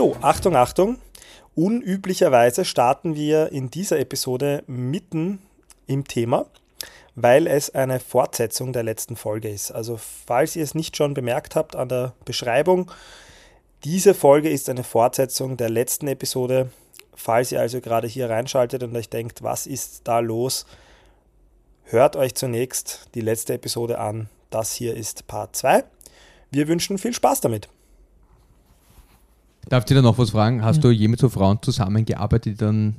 So, Achtung, Achtung. Unüblicherweise starten wir in dieser Episode mitten im Thema, weil es eine Fortsetzung der letzten Folge ist. Also falls ihr es nicht schon bemerkt habt an der Beschreibung, diese Folge ist eine Fortsetzung der letzten Episode. Falls ihr also gerade hier reinschaltet und euch denkt, was ist da los, hört euch zunächst die letzte Episode an. Das hier ist Part 2. Wir wünschen viel Spaß damit. Darf ich dir da noch was fragen? Hast du je mit so Frauen zusammengearbeitet, die dann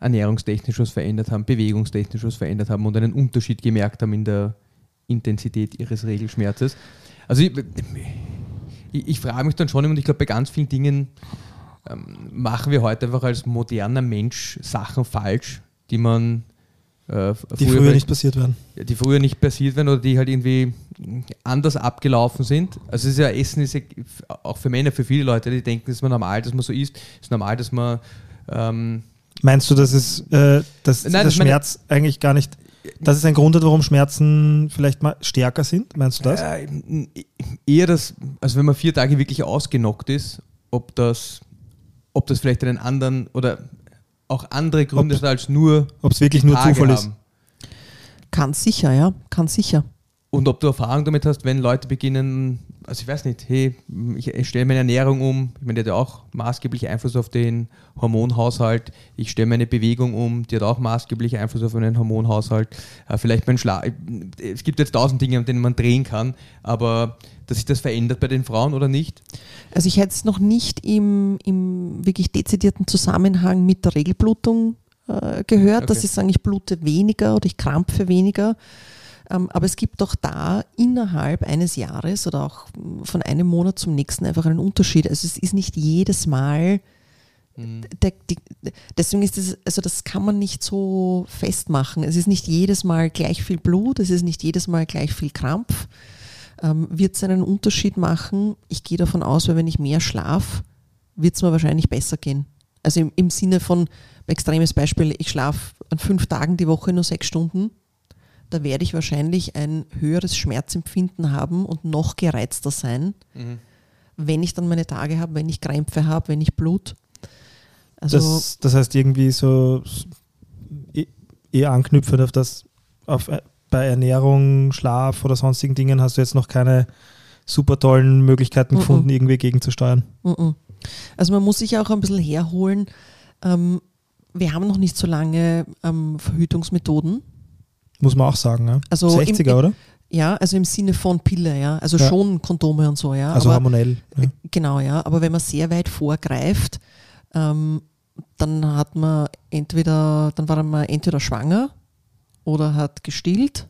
ernährungstechnisch was verändert haben, bewegungstechnisch was verändert haben und einen Unterschied gemerkt haben in der Intensität ihres Regelschmerzes? Also ich, ich, ich frage mich dann schon immer, und ich glaube, bei ganz vielen Dingen ähm, machen wir heute einfach als moderner Mensch Sachen falsch, die man äh, Die früher nicht passiert wären. ja, die früher nicht passiert werden oder die halt irgendwie anders abgelaufen sind. Also es ist ja Essen ist ja auch für Männer, für viele Leute, die denken, es ist normal, dass man so isst, es ist normal, dass man ähm, Meinst du, dass es äh, dass Nein, der das meine- Schmerz eigentlich gar nicht, dass es ein Grund hat, warum Schmerzen vielleicht mal stärker sind? Meinst du das? äh, eher das, also wenn man vier Tage wirklich ausgenockt ist, ob das, ob das vielleicht einen anderen oder auch andere Gründe Ob- sind als nur Ob es wirklich nur Tage Zufall ist? haben. Kann sicher, ja, kann sicher. Und ob du Erfahrung damit hast, wenn Leute beginnen, also ich weiß nicht, hey, ich, ich stelle meine Ernährung um, ich meine, die hat ja auch maßgeblich Einfluss auf den Hormonhaushalt, ich stelle meine Bewegung um, die hat auch maßgeblich Einfluss auf den Hormonhaushalt, äh, vielleicht mein Schlaf, es gibt jetzt tausend Dinge, an denen man drehen kann, aber dass sich das verändert bei den Frauen oder nicht? Also ich hätte es noch nicht im, im wirklich dezidierten Zusammenhang mit der Regelblutung äh, gehört, dass Okay. ich sage, ich blute weniger oder ich krampfe weniger. Ähm, aber es gibt auch da innerhalb eines Jahres oder auch von einem Monat zum nächsten einfach einen Unterschied. Also es ist nicht jedes Mal, der, die, deswegen ist es, also das kann man nicht so festmachen. Es ist nicht jedes Mal gleich viel Blut, es ist nicht jedes Mal gleich viel Krampf. Ähm, wird es einen Unterschied machen? Ich gehe davon aus, weil wenn ich mehr schlafe, wird es mir wahrscheinlich besser gehen. Also im, im Sinne von, extremes Beispiel, ich schlafe an fünf Tagen die Woche nur sechs Stunden, da werde ich wahrscheinlich ein höheres Schmerzempfinden haben und noch gereizter sein, wenn ich dann meine Tage habe, wenn ich Krämpfe habe, wenn ich Blut. Also das, das heißt irgendwie so eh- eher anknüpfend auf das, auf, äh, bei Ernährung, Schlaf oder sonstigen Dingen hast du jetzt noch keine super tollen Möglichkeiten Mhm. gefunden, irgendwie gegenzusteuern. Mhm. Also man muss sich auch ein bisschen herholen. Ähm, wir haben noch nicht so lange ähm, Verhütungsmethoden. Muss man auch sagen. Ja? Also 60er, im- oder? Ja, also im Sinne von Pille, ja. Also Ja. schon Kondome und so, ja. Also aber, hormonell. Ja. Genau, ja. Aber wenn man sehr weit vorgreift, ähm, dann hat man entweder, dann war man entweder schwanger oder hat gestillt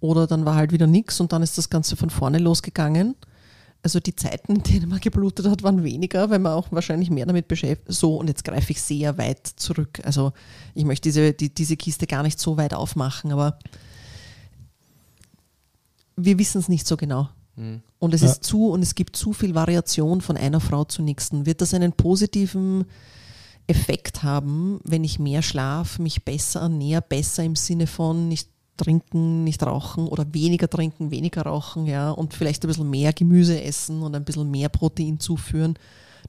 oder dann war halt wieder nichts und dann ist das Ganze von vorne losgegangen. Also die Zeiten, in denen man geblutet hat, waren weniger, weil man auch wahrscheinlich mehr damit beschäftigt. So, und jetzt greife ich sehr weit zurück. Also ich möchte diese, die, diese Kiste gar nicht so weit aufmachen, aber wir wissen es nicht so genau. Und es Ja. ist zu und es gibt zu viel Variation von einer Frau zur nächsten. Wird das einen positiven Effekt haben, wenn ich mehr schlafe, mich besser ernähre, besser im Sinne von nicht trinken, nicht rauchen oder weniger trinken, weniger rauchen, ja, und vielleicht ein bisschen mehr Gemüse essen und ein bisschen mehr Protein zuführen.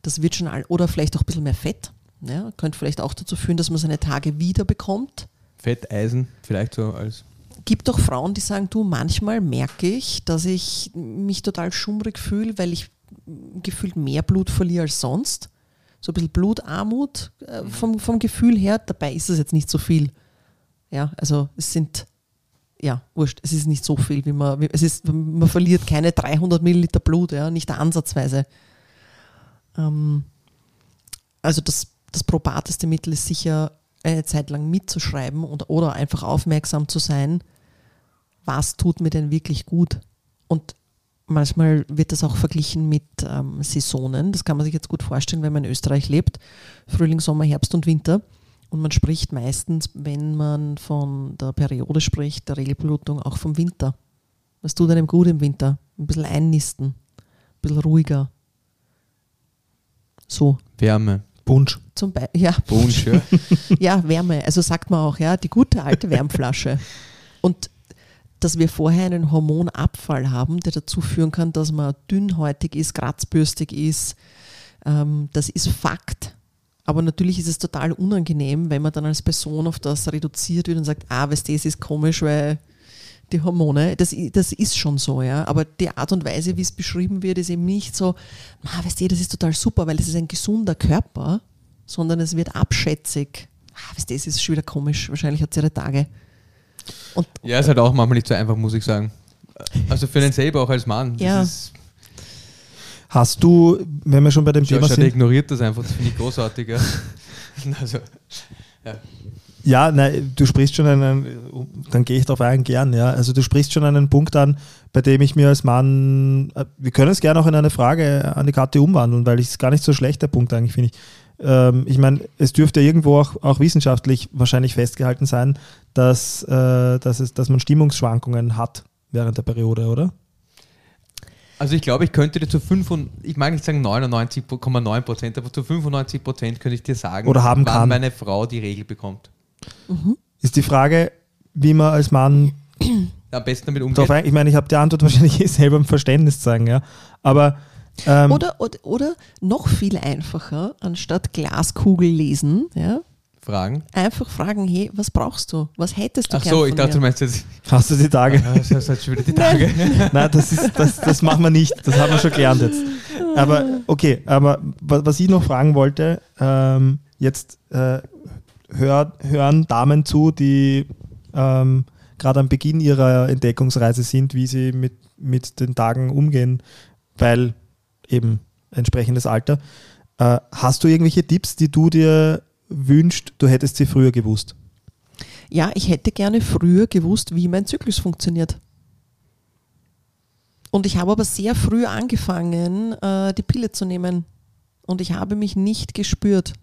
Das wird schon all, oder vielleicht auch ein bisschen mehr Fett. Ja, könnte vielleicht auch dazu führen, dass man seine Tage wieder bekommt Fett, Eisen, vielleicht so als gibt auch Frauen, die sagen, du, manchmal merke ich, dass ich mich total schummrig fühle, weil ich gefühlt mehr Blut verliere als sonst. So ein bisschen Blutarmut äh, vom, vom Gefühl her. Dabei ist es jetzt nicht so viel. Ja, also es sind, ja, wurscht, es ist nicht so viel, wie man, es ist, man verliert keine 300 Milliliter Blut, ja, nicht ansatzweise. Ähm, also das, das probateste Mittel ist sicher eine Zeit lang mitzuschreiben und, oder einfach aufmerksam zu sein, was tut mir denn wirklich gut. Und manchmal wird das auch verglichen mit ähm, Saisonen. Das kann man sich jetzt gut vorstellen, wenn man in Österreich lebt. Frühling, Sommer, Herbst und Winter. Und man spricht meistens, wenn man von der Periode spricht, der Regelblutung, auch vom Winter. Was tut einem gut im Winter? Ein bisschen einnisten, ein bisschen ruhiger. So, Wärme. Punsch. zum Beispiel. Ja, Wunsch, ja. ja, Wärme. Also sagt man auch, ja, die gute alte Wärmflasche. Und dass wir vorher einen Hormonabfall haben, der dazu führen kann, dass man dünnhäutig ist, kratzbürstig ist, ähm, das ist Fakt. Aber natürlich ist es total unangenehm, wenn man dann als Person auf das reduziert wird und sagt, ah, weißt du, es ist komisch, weil die Hormone, das, das ist schon so, ja. Aber die Art und Weise, wie es beschrieben wird, ist eben nicht so, ah, weißt du, das ist total super, weil das ist ein gesunder Körper, sondern es wird abschätzig. Ah, weißt du, es ist schon wieder komisch, wahrscheinlich hat es ihre Tage. Und Ja, ist halt auch manchmal nicht so einfach, muss ich sagen. Also für einen selber auch als Mann. Ja. Ist, Hast du, wenn wir schon bei dem Thema Josh, der sind, ignoriert das einfach, das finde ich großartig. Ja. Also, Ja, nein, du sprichst schon einen, dann gehe ich darauf ein, gern, ja. Also du sprichst schon einen Punkt an, bei dem ich mir als Mann, äh, wir können es gerne auch in eine Frage an die Karte umwandeln, weil es gar nicht so schlecht der Punkt eigentlich, finde ich. Ähm, ich meine, es dürfte irgendwo auch, auch wissenschaftlich wahrscheinlich festgehalten sein, dass, äh, dass, es, dass man Stimmungsschwankungen hat während der Periode, oder? Also ich glaube, ich könnte dir zu 5 und, ich mag nicht sagen 99,9 Prozent, aber zu 95 Prozent könnte ich dir sagen, Oder haben wann kann. meine Frau die Regel bekommt. Ist die Frage, wie man als Mann Am besten damit umgeht. ein, ich meine, ich habe die Antwort wahrscheinlich eh selber im Verständnis zeigen, ja. Aber ähm, Oder, oder, oder noch viel einfacher, anstatt Glaskugel lesen, ja, Fragen. einfach fragen, hey, was brauchst du? Was hättest du Ach gern so, von ich dachte, du mir? meinst jetzt. hast du die Tage? Ja, das ist schon wieder die Tage. Nein, das, ist, das, das machen wir nicht. Das haben wir schon gelernt jetzt. Aber okay, aber wa- was ich noch fragen wollte, ähm, jetzt äh, hör, hören Damen zu, die ähm, gerade am Beginn ihrer Entdeckungsreise sind, wie sie mit, mit den Tagen umgehen, weil eben entsprechendes Alter. Äh, hast du irgendwelche Tipps, die du dir wünschst, du hättest sie früher gewusst? Ja, ich hätte gerne früher gewusst, wie mein Zyklus funktioniert. Und ich habe aber sehr früh angefangen, äh, die Pille zu nehmen. Und ich habe mich nicht gespürt.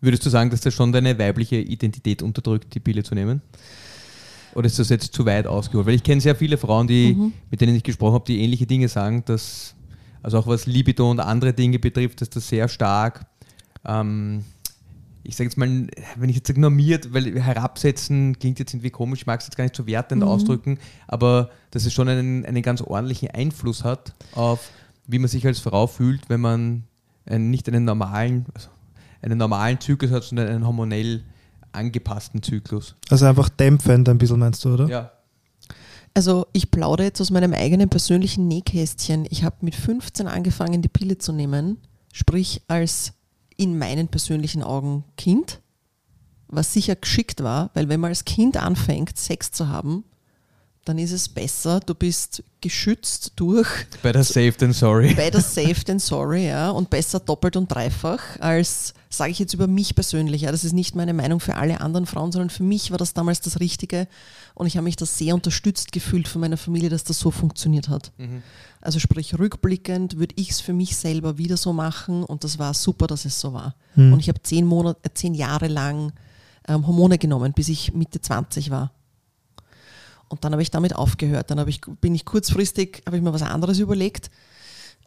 Würdest du sagen, dass das schon deine weibliche Identität unterdrückt, die Pille zu nehmen? Oder ist das jetzt zu weit ausgeholt? Weil ich kenne sehr viele Frauen, die, mit denen ich gesprochen habe, die ähnliche Dinge sagen, dass, also auch was Libido und andere Dinge betrifft, dass das sehr stark, ähm, ich sage jetzt mal, wenn ich jetzt sage normiert, weil herabsetzen klingt jetzt irgendwie komisch, ich mag es jetzt gar nicht so wertend ausdrücken, aber dass es schon einen, einen ganz ordentlichen Einfluss hat auf, wie man sich als Frau fühlt, wenn man einen, nicht einen normalen, also einen normalen Zyklus hat, sondern einen hormonell angepassten Zyklus. Also einfach dämpfend ein bisschen, meinst du, oder? Ja. Also ich plaudere jetzt aus meinem eigenen persönlichen Nähkästchen. Ich habe mit 15 angefangen, die Pille zu nehmen, sprich als in meinen persönlichen Augen Kind, was sicher geschickt war, weil wenn man als Kind anfängt, Sex zu haben, dann ist es besser, du bist geschützt durch Better safe than sorry. better safe than sorry, ja, und besser doppelt und dreifach als, sage ich jetzt über mich persönlich, ja, das ist nicht meine Meinung für alle anderen Frauen, sondern für mich war das damals das Richtige und ich habe mich da sehr unterstützt gefühlt von meiner Familie, dass das so funktioniert hat. Also sprich, rückblickend würde ich es für mich selber wieder so machen und das war super, dass es so war. Und ich habe zehn Monate, äh, zehn Jahre lang ähm, Hormone genommen, bis ich Mitte 20 war. Und dann habe ich damit aufgehört. Dann ich, bin ich kurzfristig, habe ich mir was anderes überlegt,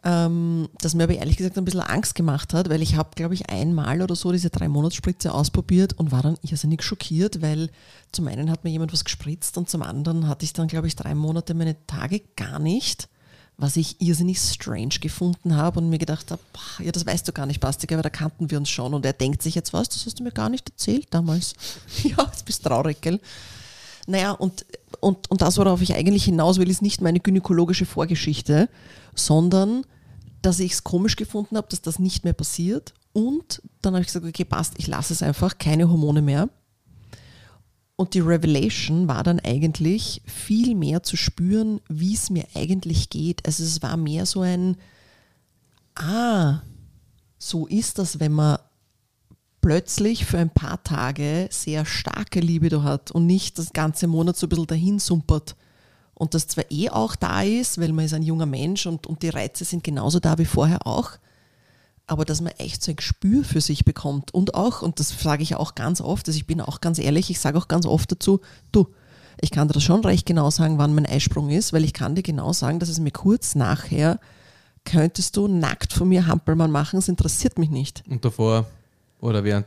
ähm, das mir aber ehrlich gesagt ein bisschen Angst gemacht hat, weil ich habe, glaube ich, einmal oder so diese drei Monatsspritze ausprobiert und war dann irrsinnig schockiert, weil zum einen hat mir jemand was gespritzt und zum anderen hatte ich dann, glaube ich, drei Monate meine Tage gar nicht, was ich irrsinnig strange gefunden habe und mir gedacht habe, ja, das weißt du gar nicht, Bastik, aber da kannten wir uns schon und er denkt sich jetzt, was, das hast du mir gar nicht erzählt damals. ja, jetzt bist du traurig, gell? Naja, und, und, und das, worauf ich eigentlich hinaus will, ist nicht meine gynäkologische Vorgeschichte, sondern dass ich es komisch gefunden habe, dass das nicht mehr passiert. Und dann habe ich gesagt, okay, passt, ich lasse es einfach, keine Hormone mehr. Und die Revelation war dann eigentlich viel mehr zu spüren, wie es mir eigentlich geht. Also es war mehr so ein, ah, so ist das, wenn man plötzlich für ein paar Tage sehr starke Libido hat und nicht das ganze Monat so ein bisschen dahin sumpert und das zwar eh auch da ist, weil man ist ein junger Mensch und, und die Reize sind genauso da wie vorher auch, aber dass man echt so ein Gespür für sich bekommt und auch, und das sage ich auch ganz oft, also ich bin auch ganz ehrlich, ich sage auch ganz oft dazu, du, ich kann dir das schon recht genau sagen, wann mein Eisprung ist, weil ich kann dir genau sagen, dass es mir kurz nachher könntest du nackt von mir Hampelmann machen, es interessiert mich nicht. Und davor oder während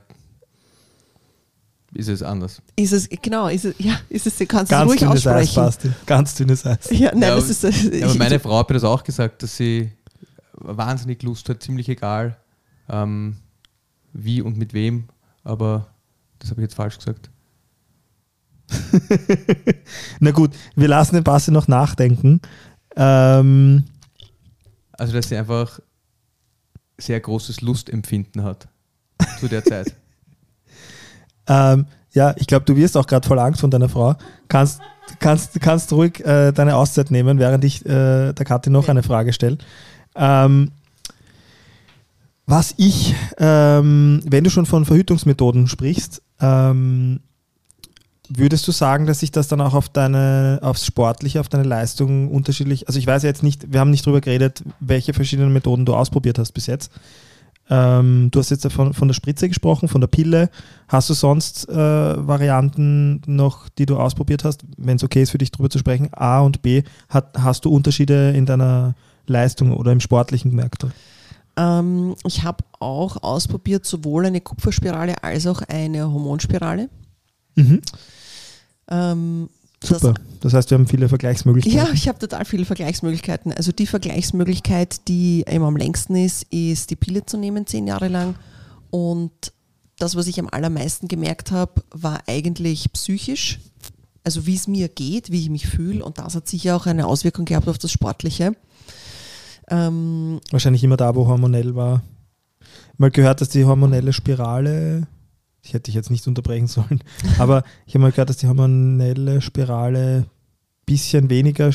ist es anders. Ist es, genau, ist es, ja, ist es, kannst du Ganz ruhig dünnes Eis, aussprechen. Basti. Ganz dünnes Eis. Ja, nein, Ja, das ist, Ja, aber meine Frau hat mir das auch gesagt, dass sie wahnsinnig Lust hat, ziemlich egal, ähm, wie und mit wem, aber das habe ich jetzt falsch gesagt. Na gut, wir lassen den Basti noch nachdenken. Ähm, Also, dass sie einfach sehr großes Lustempfinden hat zu der Zeit. ähm, ja, ich glaube, du wirst auch gerade voll Angst von deiner Frau. Kannst, kannst, kannst ruhig äh, deine Auszeit nehmen, während ich äh, der Kathi noch eine Frage stelle. Ähm, was ich, ähm, wenn du schon von Verhütungsmethoden sprichst, ähm, würdest du sagen, dass sich das dann auch auf deine, aufs Sportliche, auf deine Leistung unterschiedlich, also ich weiß ja jetzt nicht, wir haben nicht drüber geredet, welche verschiedenen Methoden du ausprobiert hast bis jetzt. Ähm, du hast jetzt von, von der Spritze gesprochen, von der Pille. Hast du sonst äh, Varianten noch, die du ausprobiert hast, wenn es okay ist für dich drüber zu sprechen? A und B, hat, hast du Unterschiede in deiner Leistung oder im Sportlichen gemerkt? ähm, ich habe auch ausprobiert, sowohl eine Kupferspirale als auch eine Hormonspirale. Mhm. Ähm, Super. Das heißt, wir haben viele Vergleichsmöglichkeiten. Ja, ich habe total viele Vergleichsmöglichkeiten. Also die Vergleichsmöglichkeit, die eben am längsten ist, ist die Pille zu nehmen, zehn Jahre lang. Und das, was ich am allermeisten gemerkt habe, war eigentlich psychisch. Also wie es mir geht, wie ich mich fühle. Und das hat sicher auch eine Auswirkung gehabt auf das Sportliche. Ähm, Wahrscheinlich immer da, wo hormonell war. Mal gehört, dass die hormonelle Spirale, ich hätte dich jetzt nicht unterbrechen sollen, aber ich habe mal gehört, dass die hormonelle Spirale ein bisschen weniger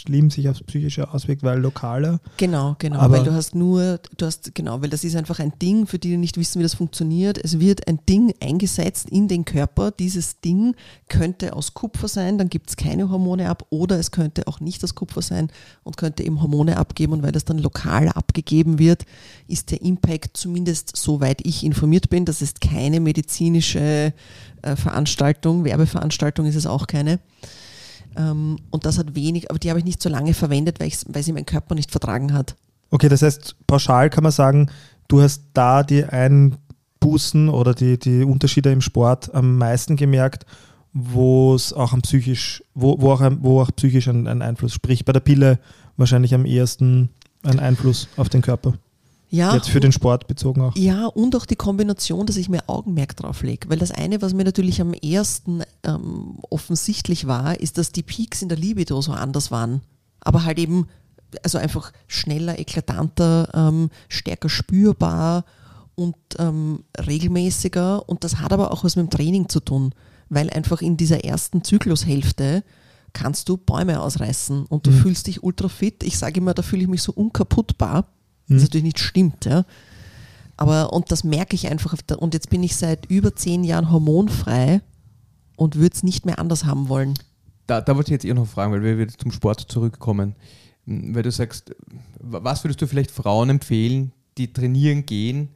schlimm sich aufs Psychische auswirkt, weil lokaler. Genau, genau, Aber- weil du hast nur, du hast, genau, weil das ist einfach ein Ding, für die, die nicht wissen, wie das funktioniert. Es wird ein Ding eingesetzt in den Körper. Dieses Ding könnte aus Kupfer sein, dann gibt es keine Hormone ab, oder es könnte auch nicht aus Kupfer sein und könnte eben Hormone abgeben. Und weil das dann lokal abgegeben wird, ist der Impact zumindest, soweit ich informiert bin, das ist keine medizinische äh, Veranstaltung, Werbeveranstaltung ist es auch keine. Ähm, und das hat wenig, aber die habe ich nicht so lange verwendet, weil, weil sie mein Körper nicht vertragen hat. Okay, das heißt, pauschal kann man sagen, du hast da die Einbußen oder die, die Unterschiede im Sport am meisten gemerkt, wo es auch am psychisch, wo, wo, auch, wo auch psychisch ein, ein Einfluss, sprich bei der Pille wahrscheinlich am ehesten ein Einfluss auf den Körper. Ja, Jetzt für den Sport bezogen auch. ja, und auch die Kombination, dass ich mehr Augenmerk drauf lege. Weil das eine, was mir natürlich am ersten ähm, offensichtlich war, ist, dass die Peaks in der Libido so anders waren. Aber halt eben, also einfach schneller, eklatanter, ähm, stärker spürbar und ähm, regelmäßiger. Und das hat aber auch was mit dem Training zu tun. Weil einfach in dieser ersten Zyklushälfte kannst du Bäume ausreißen und du Mhm. fühlst dich ultra fit. Ich sage immer, da fühle ich mich so unkaputtbar. Mhm. Was natürlich nicht stimmt, ja. Aber, und das merke ich einfach. Und jetzt bin ich seit über zehn Jahren hormonfrei und würde es nicht mehr anders haben wollen. Da, da wollte ich jetzt eher noch fragen, weil wir wieder zum Sport zurückkommen. Hm, Weil du sagst, wa- was würdest du vielleicht Frauen empfehlen, die trainieren gehen?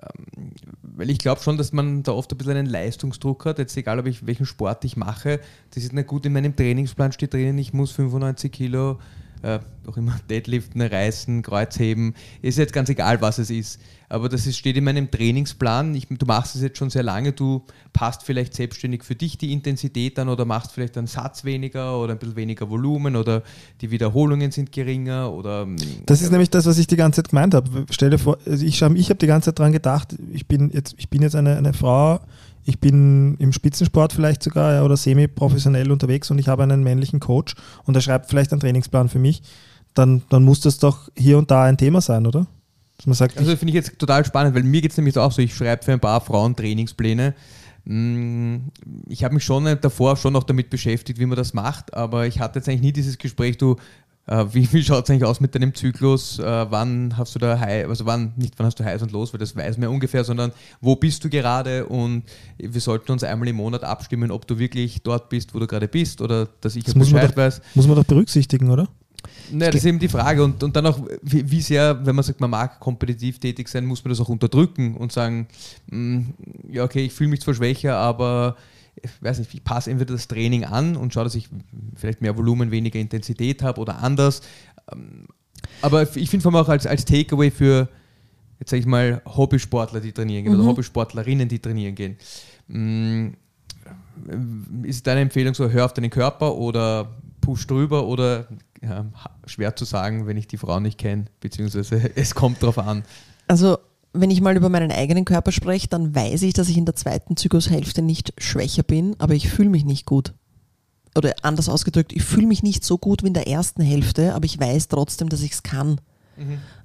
Ähm, Weil ich glaube schon, dass man da oft ein bisschen einen Leistungsdruck hat. Jetzt egal, ob ich welchen Sport ich mache. Das ist nicht gut, in meinem Trainingsplan steht drinnen, ich muss 95 Kilo, äh, auch immer Deadliften, Reißen, Kreuzheben. Ist jetzt ganz egal, was es ist. Aber das ist, steht in meinem Trainingsplan. Ich, du machst es jetzt schon sehr lange. Du passt vielleicht selbstständig für dich die Intensität an oder machst vielleicht einen Satz weniger oder ein bisschen weniger Volumen oder die Wiederholungen sind geringer oder ähm, Das ist nämlich das, was ich die ganze Zeit gemeint habe. Stell dir vor, also ich, ich habe die ganze Zeit dran gedacht, ich bin jetzt, ich bin jetzt eine, eine Frau, ich bin im Spitzensport vielleicht sogar oder semi-professionell unterwegs und ich habe einen männlichen Coach und er schreibt vielleicht einen Trainingsplan für mich, dann, dann muss das doch hier und da ein Thema sein, oder? Dass man sagt, Also finde ich jetzt total spannend, weil mir geht es nämlich auch so, ich schreibe für ein paar Frauen Trainingspläne. Mm, Ich habe mich schon davor schon noch damit beschäftigt, wie man das macht, aber ich hatte jetzt eigentlich nie dieses Gespräch, du, Äh, wie wie schaut es eigentlich aus mit deinem Zyklus? Äh, wann hast du da heiß, also wann, nicht wann hast du heiß und los, weil das weiß man ungefähr, sondern wo bist du gerade und wir sollten uns einmal im Monat abstimmen, ob du wirklich dort bist, wo du gerade bist oder dass ich Das muss man Bescheid doch- weiß. Muss man doch berücksichtigen, oder? Naja, das ist eben die Frage. Und, und dann auch, wie, wie sehr, wenn man sagt, man mag kompetitiv tätig sein, muss man das auch unterdrücken und sagen, mm, ja, okay, ich fühle mich zwar schwächer, aber ich weiß nicht, ich passe entweder das Training an und schaue, dass ich vielleicht mehr Volumen, weniger Intensität habe oder anders. Ähm, Aber ich finde vor allem auch als, als Takeaway für, jetzt sage ich mal, Hobbysportler, die trainieren gehen oder Hobbysportlerinnen, die trainieren gehen. Mm, Ist deine Empfehlung so, hör auf deinen Körper oder push drüber oder ja, schwer zu sagen, wenn ich die Frau nicht kenne, beziehungsweise es kommt drauf an. Also, wenn ich mal über meinen eigenen Körper spreche, dann weiß ich, dass ich in der zweiten Zyklushälfte nicht schwächer bin, aber ich fühle mich nicht gut. Oder anders ausgedrückt, ich fühle mich nicht so gut wie in der ersten Hälfte, aber ich weiß trotzdem, dass ich es kann.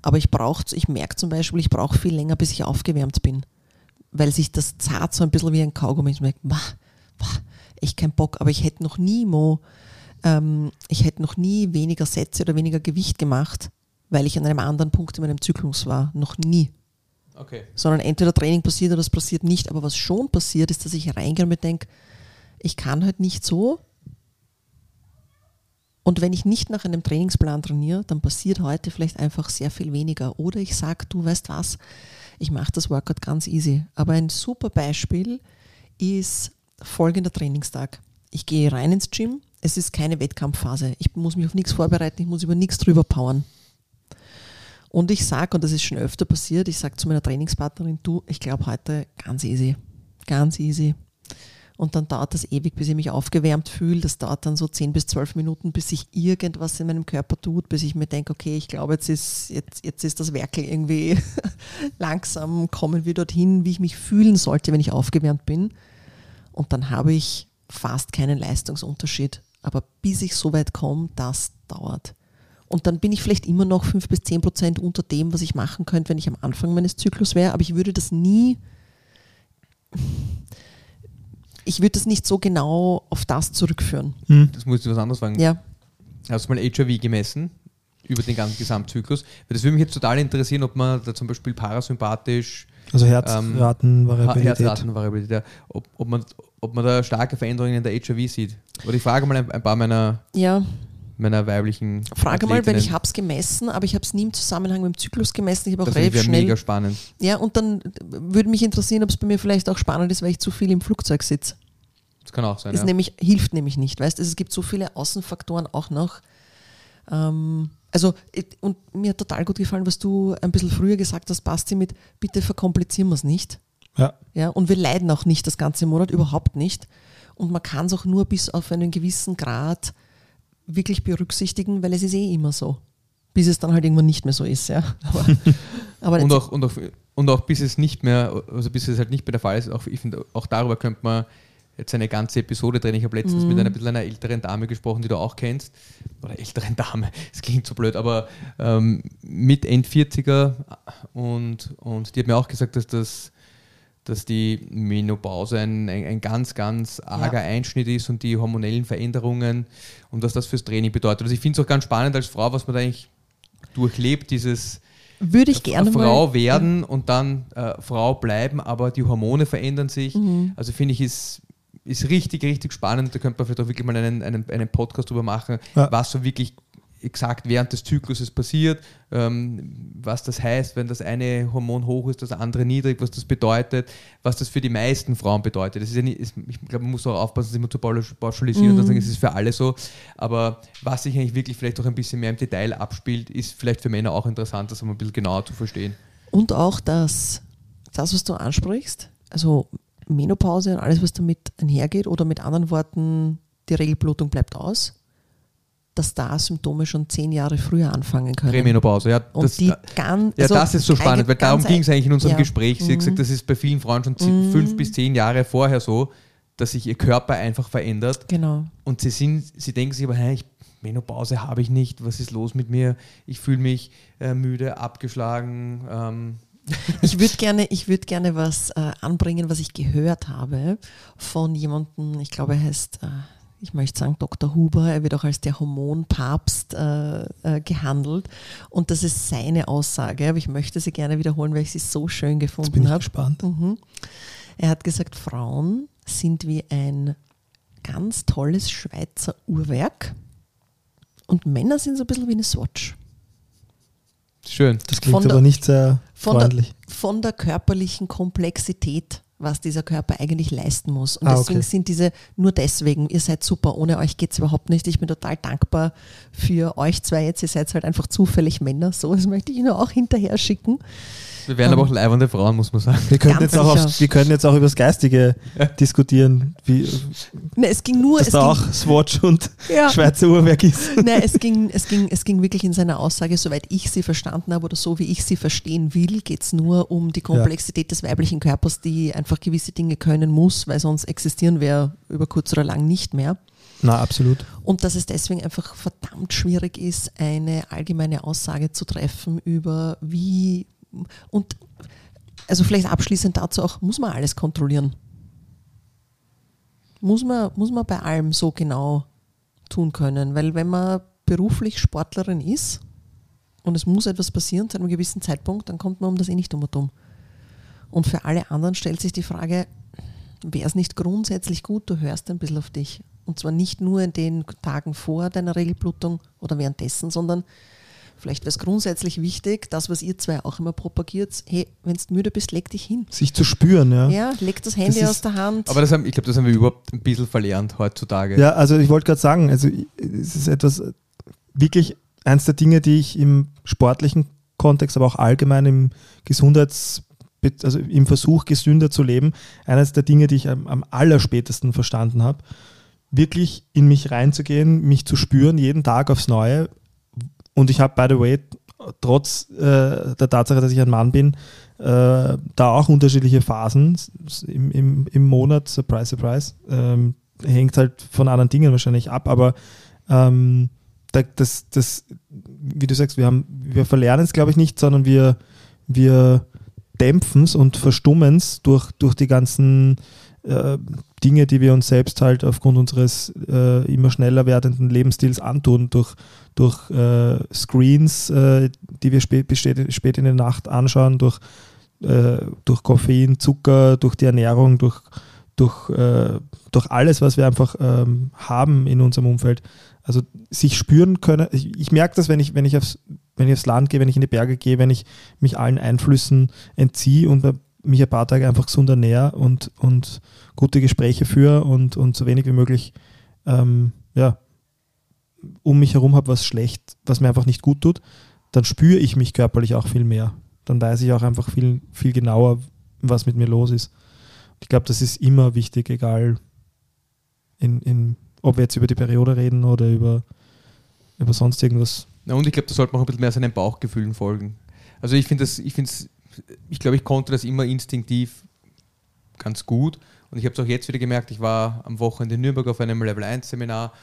Aber ich brauche, ich merke zum Beispiel, ich brauche viel länger, bis ich aufgewärmt bin. Weil sich das zart so ein bisschen wie ein Kaugummi. Ich merke, wah, wah, echt kein Bock, aber ich hätte noch nie, Mo, ähm, ich hätte noch nie weniger Sätze oder weniger Gewicht gemacht, weil ich an einem anderen Punkt in meinem Zyklus war. Noch nie Okay. sondern entweder Training passiert oder es passiert nicht. Aber was schon passiert, ist, dass ich reingehe und mir denke, ich kann halt nicht so. Und wenn ich nicht nach einem Trainingsplan trainiere, dann passiert heute vielleicht einfach sehr viel weniger. Oder ich sage, du weißt was, ich mache das Workout ganz easy. Aber ein super Beispiel ist folgender Trainingstag. Ich gehe rein ins Gym, es ist keine Wettkampfphase. Ich muss mich auf nichts vorbereiten, ich muss über nichts drüber powern. Und ich sage, und das ist schon öfter passiert, ich sage zu meiner Trainingspartnerin, du, ich glaube heute ganz easy, ganz easy. Und dann dauert das ewig, bis ich mich aufgewärmt fühle. Das dauert dann so 10 bis 12 Minuten, bis sich irgendwas in meinem Körper tut, bis ich mir denke, okay, ich glaube, jetzt ist, jetzt, jetzt ist das Werkel irgendwie langsam, kommen wir dorthin, wie ich mich fühlen sollte, wenn ich aufgewärmt bin. Und dann habe ich fast keinen Leistungsunterschied. Aber bis ich so weit komme, das dauert. Und dann bin ich vielleicht immer noch 5 bis 10 Prozent unter dem, was ich machen könnte, wenn ich am Anfang meines Zyklus wäre. Aber ich würde das nie, ich würde das nicht so genau auf das zurückführen. Das muss ich was anderes fragen. Ja. Hast du mal HRV gemessen? Über den ganzen Gesamtzyklus? Weil das würde mich jetzt total interessieren, ob man da zum Beispiel parasympathisch, Also Ähm, Herzratenvariabilität. Herzratenvariabilität, ja, ob, ob, man, ob man da starke Veränderungen in der HRV sieht. Oder ich frage mal ein, ein paar meiner, Ja, meiner weiblichen. frage mal, weil Athletinnen. ich habe es gemessen, aber ich habe es nie im Zusammenhang mit dem Zyklus gemessen. Ich habe auch Das relativ wäre schnell. mega spannend. Ja, und dann würde mich interessieren, ob es bei mir vielleicht auch spannend ist, weil ich zu viel im Flugzeug sitze. Das kann auch sein. Das Ja. nämlich, hilft nämlich nicht, weißt Es gibt so viele Außenfaktoren auch noch. Ähm, also, und mir hat total gut gefallen, was du ein bisschen früher gesagt hast, Basti, mit bitte verkomplizieren wir es nicht. Ja. Ja, und wir leiden auch nicht das ganze Monat, überhaupt nicht. Und man kann es auch nur bis auf einen gewissen Grad wirklich berücksichtigen, weil es ist eh immer so. Bis es dann halt irgendwann nicht mehr so ist, ja. Aber, aber Und auch, und, auch, und auch bis es nicht mehr, also bis es halt nicht mehr der Fall ist, auch, ich finde, auch darüber könnte man jetzt eine ganze Episode drehen. Ich habe letztens Mhm. mit einer bisschen einer älteren Dame gesprochen, die du auch kennst. Oder älteren Dame, es klingt so blöd, aber ähm, mit End-40er und, und die hat mir auch gesagt, dass das dass die Menopause ein, ein, ein ganz, ganz arger Einschnitt ist und die hormonellen Veränderungen und was das fürs Training bedeutet. Also ich finde es auch ganz spannend als Frau, was man da eigentlich durchlebt, dieses würde ich gerne Frau mal. werden und dann äh, Frau bleiben, aber die Hormone verändern sich. Mhm. Also finde ich, ist, ist richtig, richtig spannend. Da könnte man vielleicht auch wirklich mal einen, einen, einen Podcast drüber machen, Ja. was so wirklich exakt während des Zykluses passiert, ähm, was das heißt, wenn das eine Hormon hoch ist, das andere niedrig, was das bedeutet, was das für die meisten Frauen bedeutet. Das ist ja nicht, ist, ich glaube, man muss auch aufpassen, das immer zu pausch- pauschalisieren und dann sagen, es ist für alle so. Aber was sich eigentlich wirklich vielleicht auch ein bisschen mehr im Detail abspielt, ist vielleicht für Männer auch interessant, das mal ein bisschen genauer zu verstehen. Und auch das, das, was du ansprichst, also Menopause und alles, was damit einhergeht, oder mit anderen Worten, die Regelblutung bleibt aus, dass da Symptome schon zehn Jahre früher anfangen können. Prämenopause, ja. Und Das, die ganz, ja, also das ist so spannend, weil darum ging es eigentlich in unserem ja. Gespräch. Sie hat Mhm. gesagt, das ist bei vielen Frauen schon zi- fünf bis zehn Jahre vorher so, dass sich ihr Körper einfach verändert. Genau. Und sie, sind, sie denken sich aber, hey, ich, Menopause habe ich nicht, was ist los mit mir? Ich fühle mich äh, müde, abgeschlagen. Ähm, Ich würde gerne, ich würd gerne was äh, anbringen, was ich gehört habe von jemandem, ich glaube, er heißt, äh, ich möchte sagen Dr. Huber, er wird auch als der Hormonpapst äh, äh, gehandelt. Und das ist seine Aussage, aber ich möchte sie gerne wiederholen, weil ich sie so schön bin gefunden ich habe. gespannt. Mhm. Er hat gesagt, Frauen sind wie ein ganz tolles Schweizer Uhrwerk und Männer sind so ein bisschen wie eine Swatch. Schön. Das klingt Von der- aber nicht sehr Von der, freundlich. von der körperlichen Komplexität, was dieser Körper eigentlich leisten muss. Und Ah, deswegen okay. sind diese, nur deswegen, ihr seid super, ohne euch geht es überhaupt nicht. Ich bin total dankbar für euch zwei jetzt. Ihr seid halt einfach zufällig Männer. So, das möchte ich nur auch hinterher schicken. Wir wären aber auch leibende Frauen, muss man sagen. Wir könnten, Ganz jetzt auch aufs, wir können jetzt auch über das Geistige diskutieren, wie, Ne, es ging nur, dass es da ging, auch Swatch und ja, Schweizer Uhrwerk ist. Nein, es ging, es, ging, es ging wirklich in seiner Aussage, soweit ich sie verstanden habe oder so wie ich sie verstehen will, geht es nur um die Komplexität des weiblichen Körpers, die einfach gewisse Dinge können muss, weil sonst existieren wir über kurz oder lang nicht mehr. Na, absolut. Und dass es deswegen einfach verdammt schwierig ist, eine allgemeine Aussage zu treffen über wie und also vielleicht abschließend dazu auch, muss man alles kontrollieren? Muss man, muss man bei allem so genau tun können? Weil wenn man beruflich Sportlerin ist und es muss etwas passieren zu einem gewissen Zeitpunkt, dann kommt man um das eh nicht um und um. Und für alle anderen stellt sich die Frage, wäre es nicht grundsätzlich gut, du hörst ein bisschen auf dich. Und zwar nicht nur in den Tagen vor deiner Regelblutung oder währenddessen, sondern vielleicht wäre es grundsätzlich wichtig, das, was ihr zwei auch immer propagiert, hey, wenn du müde bist, leg dich hin. Sich zu spüren, ja. Ja, leg das Handy ist- aus der Hand. Aber das haben, ich glaube, das haben wir überhaupt ein bisschen verlernt heutzutage. Ja, also ich wollte gerade sagen, also es ist etwas, äh, wirklich eins der Dinge, die ich im sportlichen Kontext, aber auch allgemein im Gesundheits, also im Versuch, gesünder zu leben, eines der Dinge, die ich am, am allerspätesten verstanden habe, wirklich in mich reinzugehen, mich zu spüren, jeden Tag aufs Neue. Und ich habe, by the way, trotz äh, der Tatsache, dass ich ein Mann bin, äh, da auch unterschiedliche Phasen im, im, im Monat, surprise, surprise, ähm, hängt halt von anderen Dingen wahrscheinlich ab, aber ähm, da, das, das, wie du sagst, wir, wir verlernen es, glaube ich, nicht, sondern wir, wir dämpfen es und verstummen es durch, durch die ganzen äh, Dinge, die wir uns selbst halt aufgrund unseres äh, immer schneller werdenden Lebensstils antun, durch, durch äh, Screens, äh, die wir spät, spät, in der Nacht anschauen, durch, äh, durch Koffein, Zucker, durch die Ernährung, durch, durch, äh, durch alles, was wir einfach ähm, haben in unserem Umfeld. Also sich spüren können. Ich, ich merke das, wenn ich, wenn, ich aufs, wenn ich aufs Land gehe, wenn ich in die Berge gehe, wenn ich mich allen Einflüssen entziehe und mich ein paar Tage einfach gesund ernähre und, und gute Gespräche führe und, und so wenig wie möglich ähm, ja, um mich herum habe, was schlecht, was mir einfach nicht gut tut, dann spüre ich mich körperlich auch viel mehr. Dann weiß ich auch einfach viel, viel genauer, was mit mir los ist. Ich glaube, das ist immer wichtig, egal in, in, ob wir jetzt über die Periode reden oder über, über sonst irgendwas. Na, und ich glaube, da sollte man auch ein bisschen mehr seinen Bauchgefühlen folgen. Also ich finde das, ich glaube, ich konnte das immer instinktiv ganz gut. Und ich habe es auch jetzt wieder gemerkt, ich war am Wochenende in Nürnberg auf einem Level 1 Seminar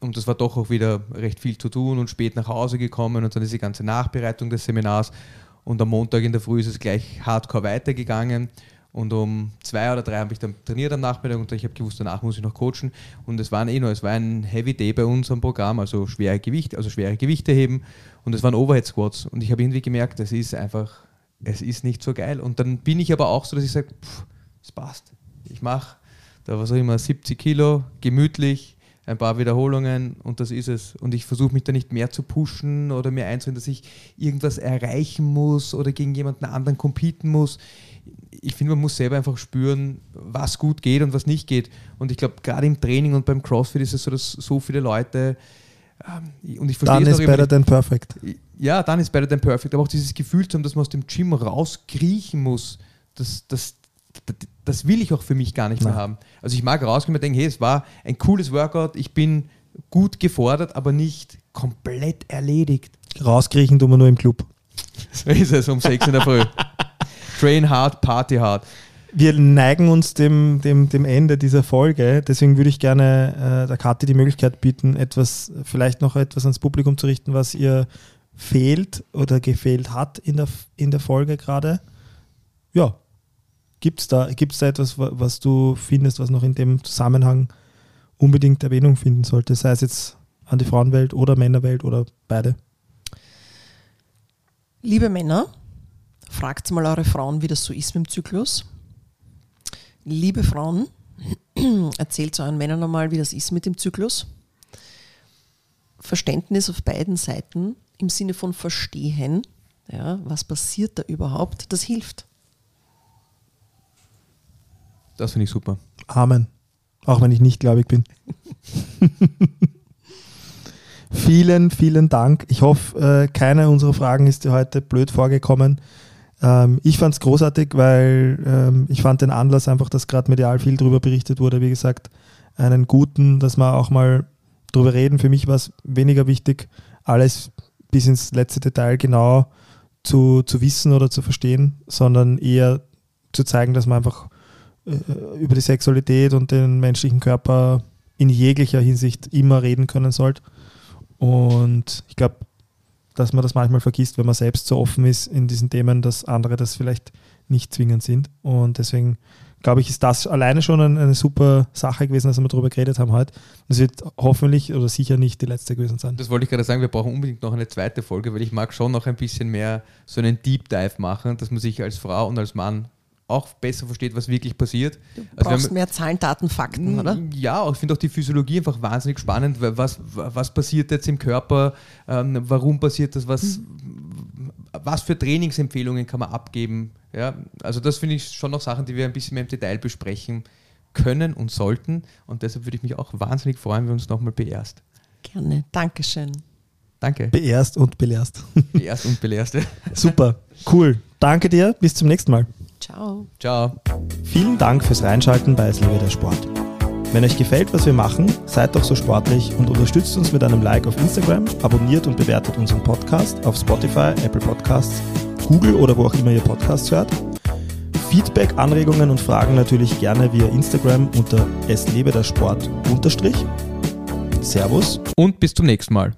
und das war doch auch wieder recht viel zu tun und spät nach Hause gekommen und dann ist die ganze Nachbereitung des Seminars und am Montag in der Früh ist es gleich hardcore weitergegangen und um zwei oder drei habe ich dann trainiert am Nachmittag und ich habe gewusst, danach muss ich noch coachen und es war eh nur, es war ein Heavy Day bei uns am Programm, also schwere Gewichte, also schwere Gewichte heben und es waren Overhead Squats und ich habe irgendwie gemerkt, es ist einfach, es ist nicht so geil und dann bin ich aber auch so, dass ich sage, es passt, ich mache da was auch immer 70 Kilo, gemütlich, ein paar Wiederholungen und das ist es. Und ich versuche mich da nicht mehr zu pushen oder mir einzureden, dass ich irgendwas erreichen muss oder gegen jemanden anderen competen muss. Ich finde, man muss selber einfach spüren, was gut geht und was nicht geht. Und ich glaube, gerade im Training und beim CrossFit ist es so, dass so viele Leute ähm, und ich verstehe Dann ist better than perfect. Ja, dann ist better than perfect, aber auch dieses Gefühl zu haben, dass man aus dem Gym rauskriechen muss, das, das, das, will ich auch für mich gar nicht mehr haben. Also ich mag rausgehen und denken, hey, es war ein cooles Workout, ich bin gut gefordert, aber nicht komplett erledigt. Rauskriechen tun wir nur im Club. So ist es um 6 in der Früh. Train hard, party hard. Wir neigen uns dem, dem, dem Ende dieser Folge. Deswegen würde ich gerne äh, der Kathi die Möglichkeit bieten, etwas, vielleicht noch etwas ans Publikum zu richten, was ihr fehlt oder gefehlt hat in der, in der Folge gerade. Ja, gibt es da, gibt's da etwas, wa- was du findest, was noch in dem Zusammenhang unbedingt Erwähnung finden sollte, sei es jetzt an die Frauenwelt oder Männerwelt oder beide. Liebe Männer, fragt mal eure Frauen, wie das so ist mit dem Zyklus. Liebe Frauen, erzählt euren Männern einmal, wie das ist mit dem Zyklus. Verständnis auf beiden Seiten im Sinne von Verstehen, ja, was passiert da überhaupt, das hilft. Das finde ich super. Amen. Auch wenn ich nicht gläubig bin. vielen, vielen Dank. Ich hoffe, äh, keine unserer Fragen ist dir heute blöd vorgekommen. Ähm, ich fand es großartig, weil ähm, ich fand den Anlass einfach, dass gerade medial viel darüber berichtet wurde, wie gesagt, einen guten, dass wir auch mal drüber reden. Für mich war es weniger wichtig, alles bis ins letzte Detail genau zu, zu wissen oder zu verstehen, sondern eher zu zeigen, dass man einfach äh, über die Sexualität und den menschlichen Körper in jeglicher Hinsicht immer reden können sollte. Und ich glaube, dass man das manchmal vergisst, wenn man selbst so offen ist in diesen Themen, dass andere das vielleicht nicht zwingend sind. Und deswegen glaube ich, ist das alleine schon eine, eine super Sache gewesen, dass wir darüber geredet haben heute. Das wird hoffentlich oder sicher nicht die letzte gewesen sein. Das wollte ich gerade sagen, wir brauchen unbedingt noch eine zweite Folge, weil ich mag schon noch ein bisschen mehr so einen Deep Dive machen, dass man sich als Frau und als Mann auch besser versteht, was wirklich passiert. Du Also brauchst wir haben- mehr Zahlen, Daten, Fakten, oder? Ja, ich finde auch die Physiologie einfach wahnsinnig spannend. weil Was, was passiert jetzt im Körper? Ähm, warum passiert das? Was, was für Trainingsempfehlungen kann man abgeben? Ja, also das finde ich schon noch Sachen, die wir ein bisschen mehr im Detail besprechen können und sollten. Und deshalb würde ich mich auch wahnsinnig freuen, wenn du uns nochmal beehrst. Gerne. Dankeschön. Danke. Beerst und belehrst. Beehrst und belehrst. Super, cool. Danke dir, bis zum nächsten Mal. Ciao. Ciao. Vielen Dank fürs Reinschalten bei Es liebe der Sport. Wenn euch gefällt, was wir machen, seid doch so sportlich und unterstützt uns mit einem Like auf Instagram, abonniert und bewertet unseren Podcast auf Spotify, Apple Podcasts, Google oder wo auch immer ihr Podcasts hört. Feedback, Anregungen und Fragen natürlich gerne via Instagram unter es lebe der Sport unterstrich. Servus. Und bis zum nächsten Mal.